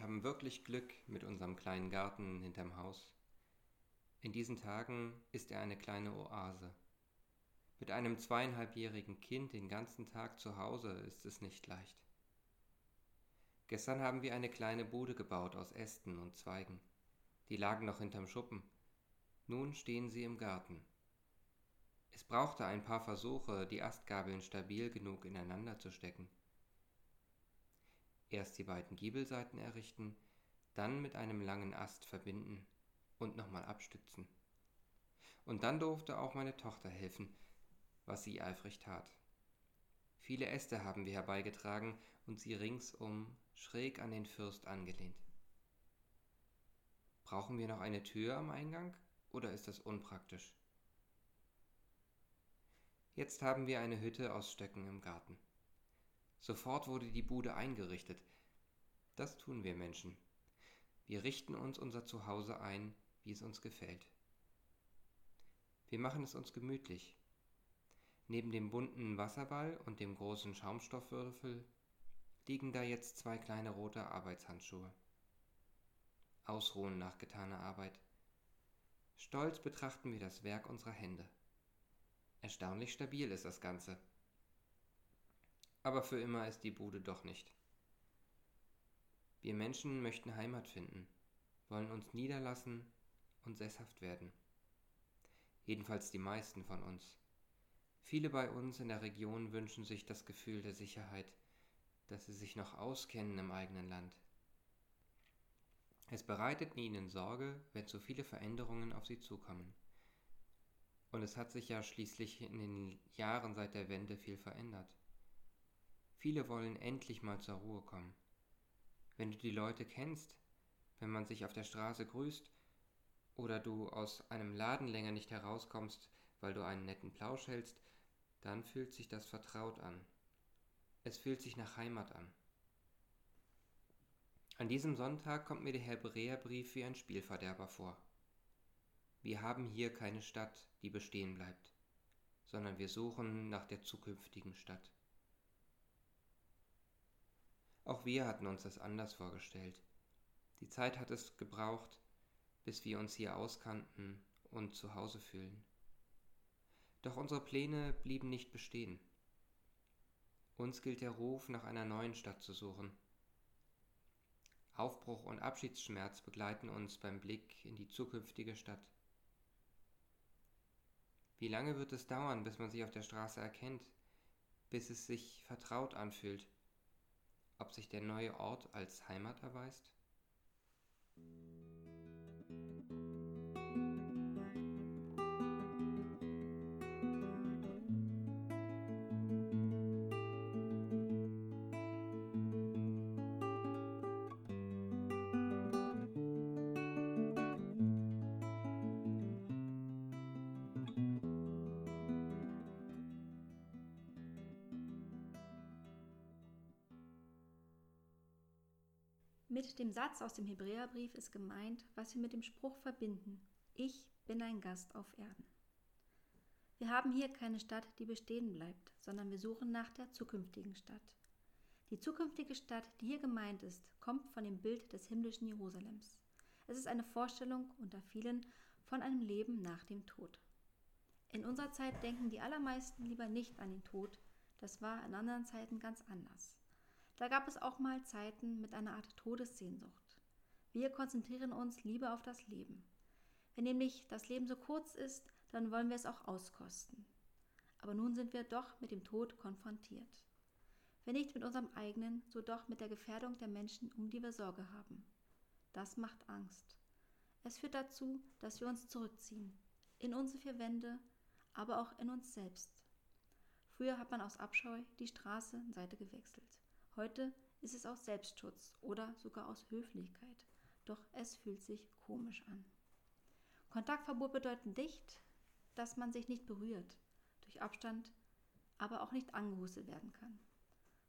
Wir haben wirklich Glück mit unserem kleinen Garten hinterm Haus. In diesen Tagen ist er eine kleine Oase. Mit einem zweieinhalbjährigen Kind den ganzen Tag zu Hause ist es nicht leicht. Gestern haben wir eine kleine Bude gebaut aus Ästen und Zweigen. Die lagen noch hinterm Schuppen. Nun stehen sie im Garten. Es brauchte ein paar Versuche, die Astgabeln stabil genug ineinander zu stecken. Erst die beiden Giebelseiten errichten, dann mit einem langen Ast verbinden und nochmal abstützen. Und dann durfte auch meine Tochter helfen, was sie eifrig tat. Viele Äste haben wir herbeigetragen und sie ringsum schräg an den Fürst angelehnt. Brauchen wir noch eine Tür am Eingang oder ist das unpraktisch? Jetzt haben wir eine Hütte aus Stöcken im Garten. Sofort wurde die Bude eingerichtet. Das tun wir Menschen. Wir richten uns unser Zuhause ein, wie es uns gefällt. Wir machen es uns gemütlich. Neben dem bunten Wasserball und dem großen Schaumstoffwürfel liegen da jetzt zwei kleine rote Arbeitshandschuhe. Ausruhen nach getaner Arbeit. Stolz betrachten wir das Werk unserer Hände. Erstaunlich stabil ist das Ganze. Aber für immer ist die Bude doch nicht. Wir Menschen möchten Heimat finden, wollen uns niederlassen und sesshaft werden. Jedenfalls die meisten von uns. Viele bei uns in der Region wünschen sich das Gefühl der Sicherheit, dass sie sich noch auskennen im eigenen Land. Es bereitet ihnen Sorge, wenn zu viele Veränderungen auf sie zukommen. Und es hat sich ja schließlich in den Jahren seit der Wende viel verändert. Viele wollen endlich mal zur Ruhe kommen. Wenn du die Leute kennst, wenn man sich auf der Straße grüßt oder du aus einem Laden länger nicht herauskommst, weil du einen netten Plausch hältst, dann fühlt sich das vertraut an. Es fühlt sich nach Heimat an. An diesem Sonntag kommt mir der Hebräerbrief wie ein Spielverderber vor. Wir haben hier keine Stadt, die bestehen bleibt, sondern wir suchen nach der zukünftigen Stadt. Auch wir hatten uns das anders vorgestellt. Die Zeit hat es gebraucht, bis wir uns hier auskannten und zu Hause fühlen. Doch unsere Pläne blieben nicht bestehen. Uns gilt der Ruf, nach einer neuen Stadt zu suchen. Aufbruch und Abschiedsschmerz begleiten uns beim Blick in die zukünftige Stadt. Wie lange wird es dauern, bis man sich auf der Straße erkennt, bis es sich vertraut anfühlt, ob sich der neue Ort als Heimat erweist? Mit dem Satz aus dem Hebräerbrief ist gemeint, was wir mit dem Spruch verbinden. Ich bin ein Gast auf Erden. Wir haben hier keine Stadt, die bestehen bleibt, sondern wir suchen nach der zukünftigen Stadt. Die zukünftige Stadt, die hier gemeint ist, kommt von dem Bild des himmlischen Jerusalems. Es ist eine Vorstellung unter vielen von einem Leben nach dem Tod. In unserer Zeit denken die allermeisten lieber nicht an den Tod, das war in anderen Zeiten ganz anders. Da gab es auch mal Zeiten mit einer Art Todessehnsucht. Wir konzentrieren uns lieber auf das Leben. Wenn nämlich das Leben so kurz ist, dann wollen wir es auch auskosten. Aber nun sind wir doch mit dem Tod konfrontiert. Wenn nicht mit unserem eigenen, so doch mit der Gefährdung der Menschen, um die wir Sorge haben. Das macht Angst. Es führt dazu, dass wir uns zurückziehen, in unsere vier Wände, aber auch in uns selbst. Früher hat man aus Abscheu die Straßenseite gewechselt. Heute ist es aus Selbstschutz oder sogar aus Höflichkeit. Doch es fühlt sich komisch an. Kontaktverbot bedeutet nicht, dass man sich nicht berührt, durch Abstand, aber auch nicht angehustet werden kann.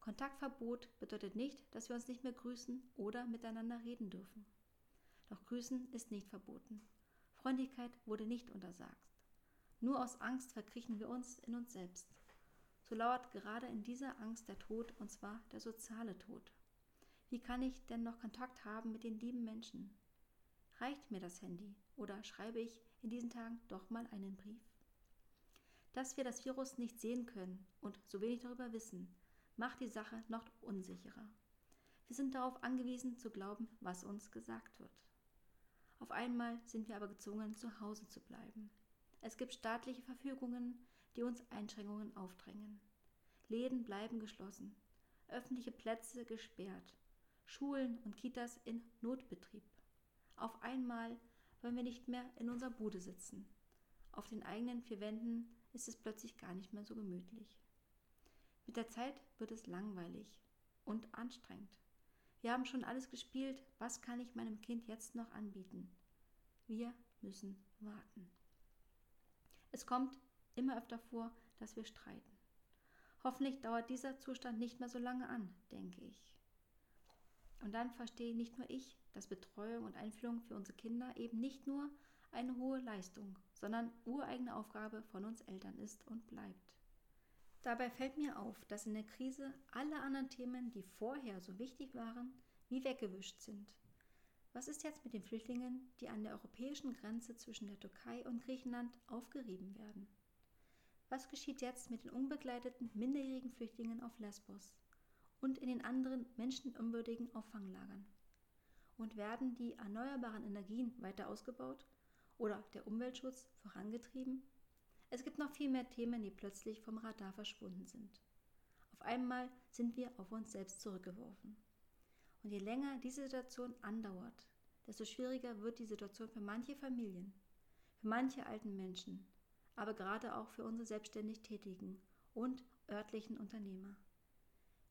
Kontaktverbot bedeutet nicht, dass wir uns nicht mehr grüßen oder miteinander reden dürfen. Doch Grüßen ist nicht verboten. Freundlichkeit wurde nicht untersagt. Nur aus Angst verkriechen wir uns in uns selbst so lauert gerade in dieser Angst der Tod, und zwar der soziale Tod. Wie kann ich denn noch Kontakt haben mit den lieben Menschen? Reicht mir das Handy oder schreibe ich in diesen Tagen doch mal einen Brief? Dass wir das Virus nicht sehen können und so wenig darüber wissen, macht die Sache noch unsicherer. Wir sind darauf angewiesen zu glauben, was uns gesagt wird. Auf einmal sind wir aber gezwungen, zu Hause zu bleiben. Es gibt staatliche Verfügungen, die uns Einschränkungen aufdrängen. Läden bleiben geschlossen, öffentliche Plätze gesperrt, Schulen und Kitas in Notbetrieb. Auf einmal wollen wir nicht mehr in unserer Bude sitzen. Auf den eigenen vier Wänden ist es plötzlich gar nicht mehr so gemütlich. Mit der Zeit wird es langweilig und anstrengend. Wir haben schon alles gespielt, was kann ich meinem Kind jetzt noch anbieten? Wir müssen warten. Es kommt immer öfter vor, dass wir streiten. Hoffentlich dauert dieser Zustand nicht mehr so lange an, denke ich. Und dann verstehe nicht nur ich, dass Betreuung und Einfühlung für unsere Kinder eben nicht nur eine hohe Leistung, sondern ureigene Aufgabe von uns Eltern ist und bleibt. Dabei fällt mir auf, dass in der Krise alle anderen Themen, die vorher so wichtig waren, wie weggewischt sind. Was ist jetzt mit den Flüchtlingen, die an der europäischen Grenze zwischen der Türkei und Griechenland aufgerieben werden? Was geschieht jetzt mit den unbegleiteten minderjährigen Flüchtlingen auf Lesbos und in den anderen menschenunwürdigen Auffanglagern? Und werden die erneuerbaren Energien weiter ausgebaut oder der Umweltschutz vorangetrieben? Es gibt noch viel mehr Themen, die plötzlich vom Radar verschwunden sind. Auf einmal sind wir auf uns selbst zurückgeworfen. Und je länger diese Situation andauert, desto schwieriger wird die Situation für manche Familien, für manche alten Menschen, aber gerade auch für unsere selbstständig Tätigen und örtlichen Unternehmer.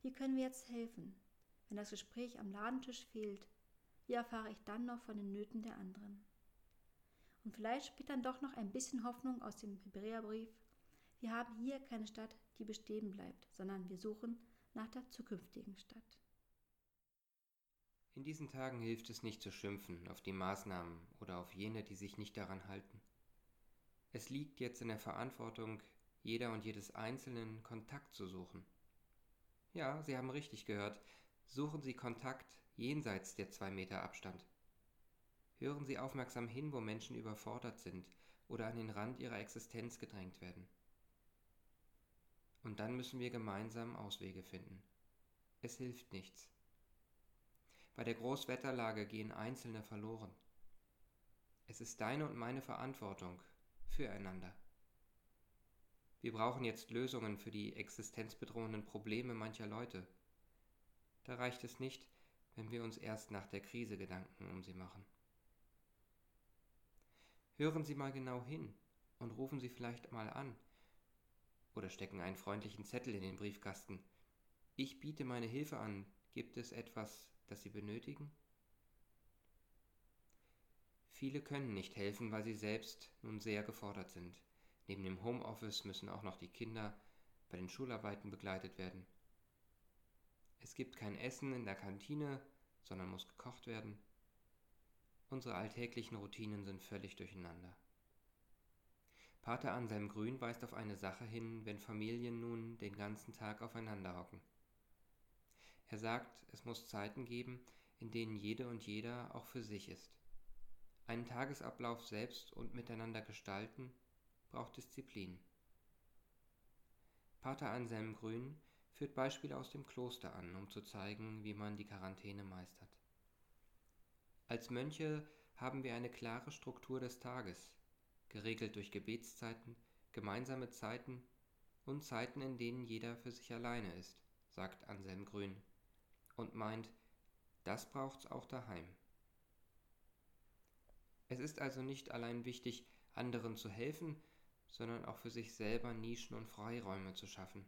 Wie können wir jetzt helfen, wenn das Gespräch am Ladentisch fehlt? Wie erfahre ich dann noch von den Nöten der anderen? Und vielleicht spielt dann doch noch ein bisschen Hoffnung aus dem Hebräerbrief. Wir haben hier keine Stadt, die bestehen bleibt, sondern wir suchen nach der zukünftigen Stadt. In diesen Tagen hilft es nicht zu schimpfen auf die Maßnahmen oder auf jene, die sich nicht daran halten. Es liegt jetzt in der Verantwortung jeder und jedes Einzelnen, Kontakt zu suchen. Ja, Sie haben richtig gehört, suchen Sie Kontakt jenseits der zwei Meter Abstand. Hören Sie aufmerksam hin, wo Menschen überfordert sind oder an den Rand ihrer Existenz gedrängt werden. Und dann müssen wir gemeinsam Auswege finden. Es hilft nichts. Bei der Großwetterlage gehen Einzelne verloren. Es ist deine und meine Verantwortung, füreinander. Wir brauchen jetzt Lösungen für die existenzbedrohenden Probleme mancher Leute. Da reicht es nicht, wenn wir uns erst nach der Krise Gedanken um sie machen. Hören Sie mal genau hin und rufen Sie vielleicht mal an oder stecken einen freundlichen Zettel in den Briefkasten. Ich biete meine Hilfe an. Gibt es etwas, das Sie benötigen? Viele können nicht helfen, weil sie selbst nun sehr gefordert sind. Neben dem Homeoffice müssen auch noch die Kinder bei den Schularbeiten begleitet werden. Es gibt kein Essen in der Kantine, sondern muss gekocht werden. Unsere alltäglichen Routinen sind völlig durcheinander. Pater Anselm Grün weist auf eine Sache hin, wenn Familien nun den ganzen Tag aufeinander hocken. Er sagt, es muss Zeiten geben, in denen jede und jeder auch für sich ist. Einen Tagesablauf selbst und miteinander gestalten braucht Disziplin. Pater Anselm Grün führt Beispiele aus dem Kloster an, um zu zeigen, wie man die Quarantäne meistert. Als Mönche haben wir eine klare Struktur des Tages, geregelt durch Gebetszeiten, gemeinsame Zeiten und Zeiten, in denen jeder für sich alleine ist, sagt Anselm Grün und meint, das braucht's auch daheim. Es ist also nicht allein wichtig, anderen zu helfen, sondern auch für sich selber Nischen und Freiräume zu schaffen.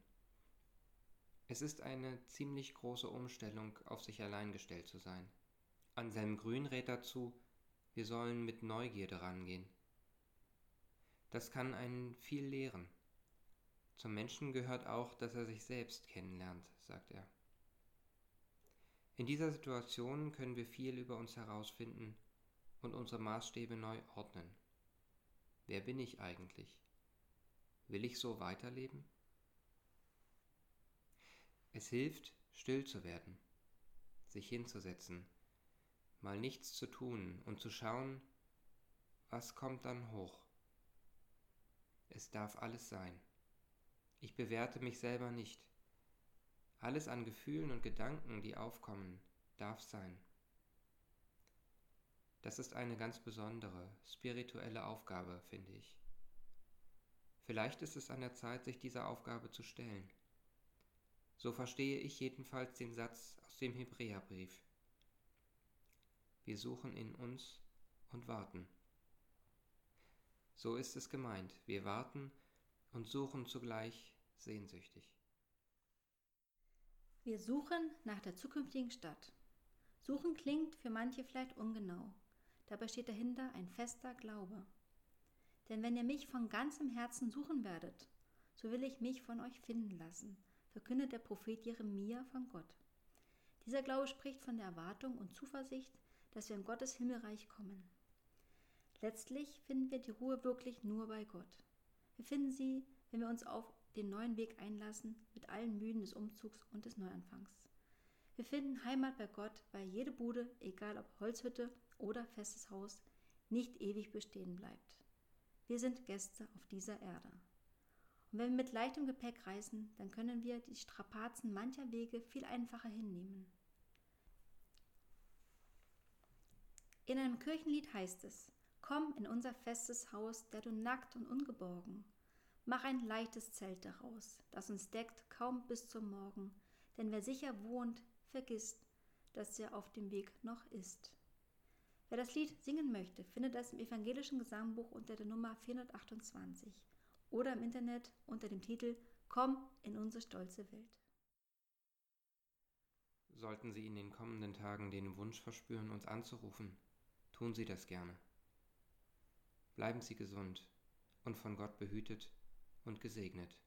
Es ist eine ziemlich große Umstellung, auf sich allein gestellt zu sein. Anselm Grün rät dazu, wir sollen mit Neugierde rangehen. Das kann einen viel lehren. Zum Menschen gehört auch, dass er sich selbst kennenlernt, sagt er. In dieser Situation können wir viel über uns herausfinden und unsere Maßstäbe neu ordnen. Wer bin ich eigentlich? Will ich so weiterleben? Es hilft, still zu werden, sich hinzusetzen, mal nichts zu tun und zu schauen, was kommt dann hoch. Es darf alles sein. Ich bewerte mich selber nicht. Alles an Gefühlen und Gedanken, die aufkommen, darf sein. Das ist eine ganz besondere, spirituelle Aufgabe, finde ich. Vielleicht ist es an der Zeit, sich dieser Aufgabe zu stellen. So verstehe ich jedenfalls den Satz aus dem Hebräerbrief. Wir suchen in uns und warten. So ist es gemeint. Wir warten und suchen zugleich sehnsüchtig. Wir suchen nach der zukünftigen Stadt. Suchen klingt für manche vielleicht ungenau. Dabei steht dahinter ein fester Glaube. Denn wenn ihr mich von ganzem Herzen suchen werdet, so will ich mich von euch finden lassen, verkündet der Prophet Jeremia von Gott. Dieser Glaube spricht von der Erwartung und Zuversicht, dass wir in Gottes Himmelreich kommen. Letztlich finden wir die Ruhe wirklich nur bei Gott. Wir finden sie, wenn wir uns auf den neuen Weg einlassen, mit allen Mühen des Umzugs und des Neuanfangs. Wir finden Heimat bei Gott, weil jede Bude, egal ob Holzhütte oder festes Haus, nicht ewig bestehen bleibt. Wir sind Gäste auf dieser Erde. Und wenn wir mit leichtem Gepäck reisen, dann können wir die Strapazen mancher Wege viel einfacher hinnehmen. In einem Kirchenlied heißt es, Komm in unser festes Haus, der du nackt und ungeborgen. Mach ein leichtes Zelt daraus, das uns deckt kaum bis zum Morgen, denn wer sicher wohnt, vergisst, dass er auf dem Weg noch ist. Wer das Lied singen möchte, findet das im evangelischen Gesangbuch unter der Nummer 428 oder im Internet unter dem Titel Komm in unsere stolze Welt. Sollten Sie in den kommenden Tagen den Wunsch verspüren, uns anzurufen, tun Sie das gerne. Bleiben Sie gesund und von Gott behütet und gesegnet.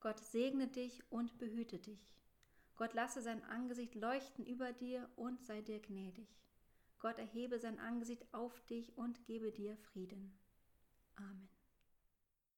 Gott segne dich und behüte dich. Gott lasse sein Angesicht leuchten über dir und sei dir gnädig. Gott erhebe sein Angesicht auf dich und gebe dir Frieden. Amen.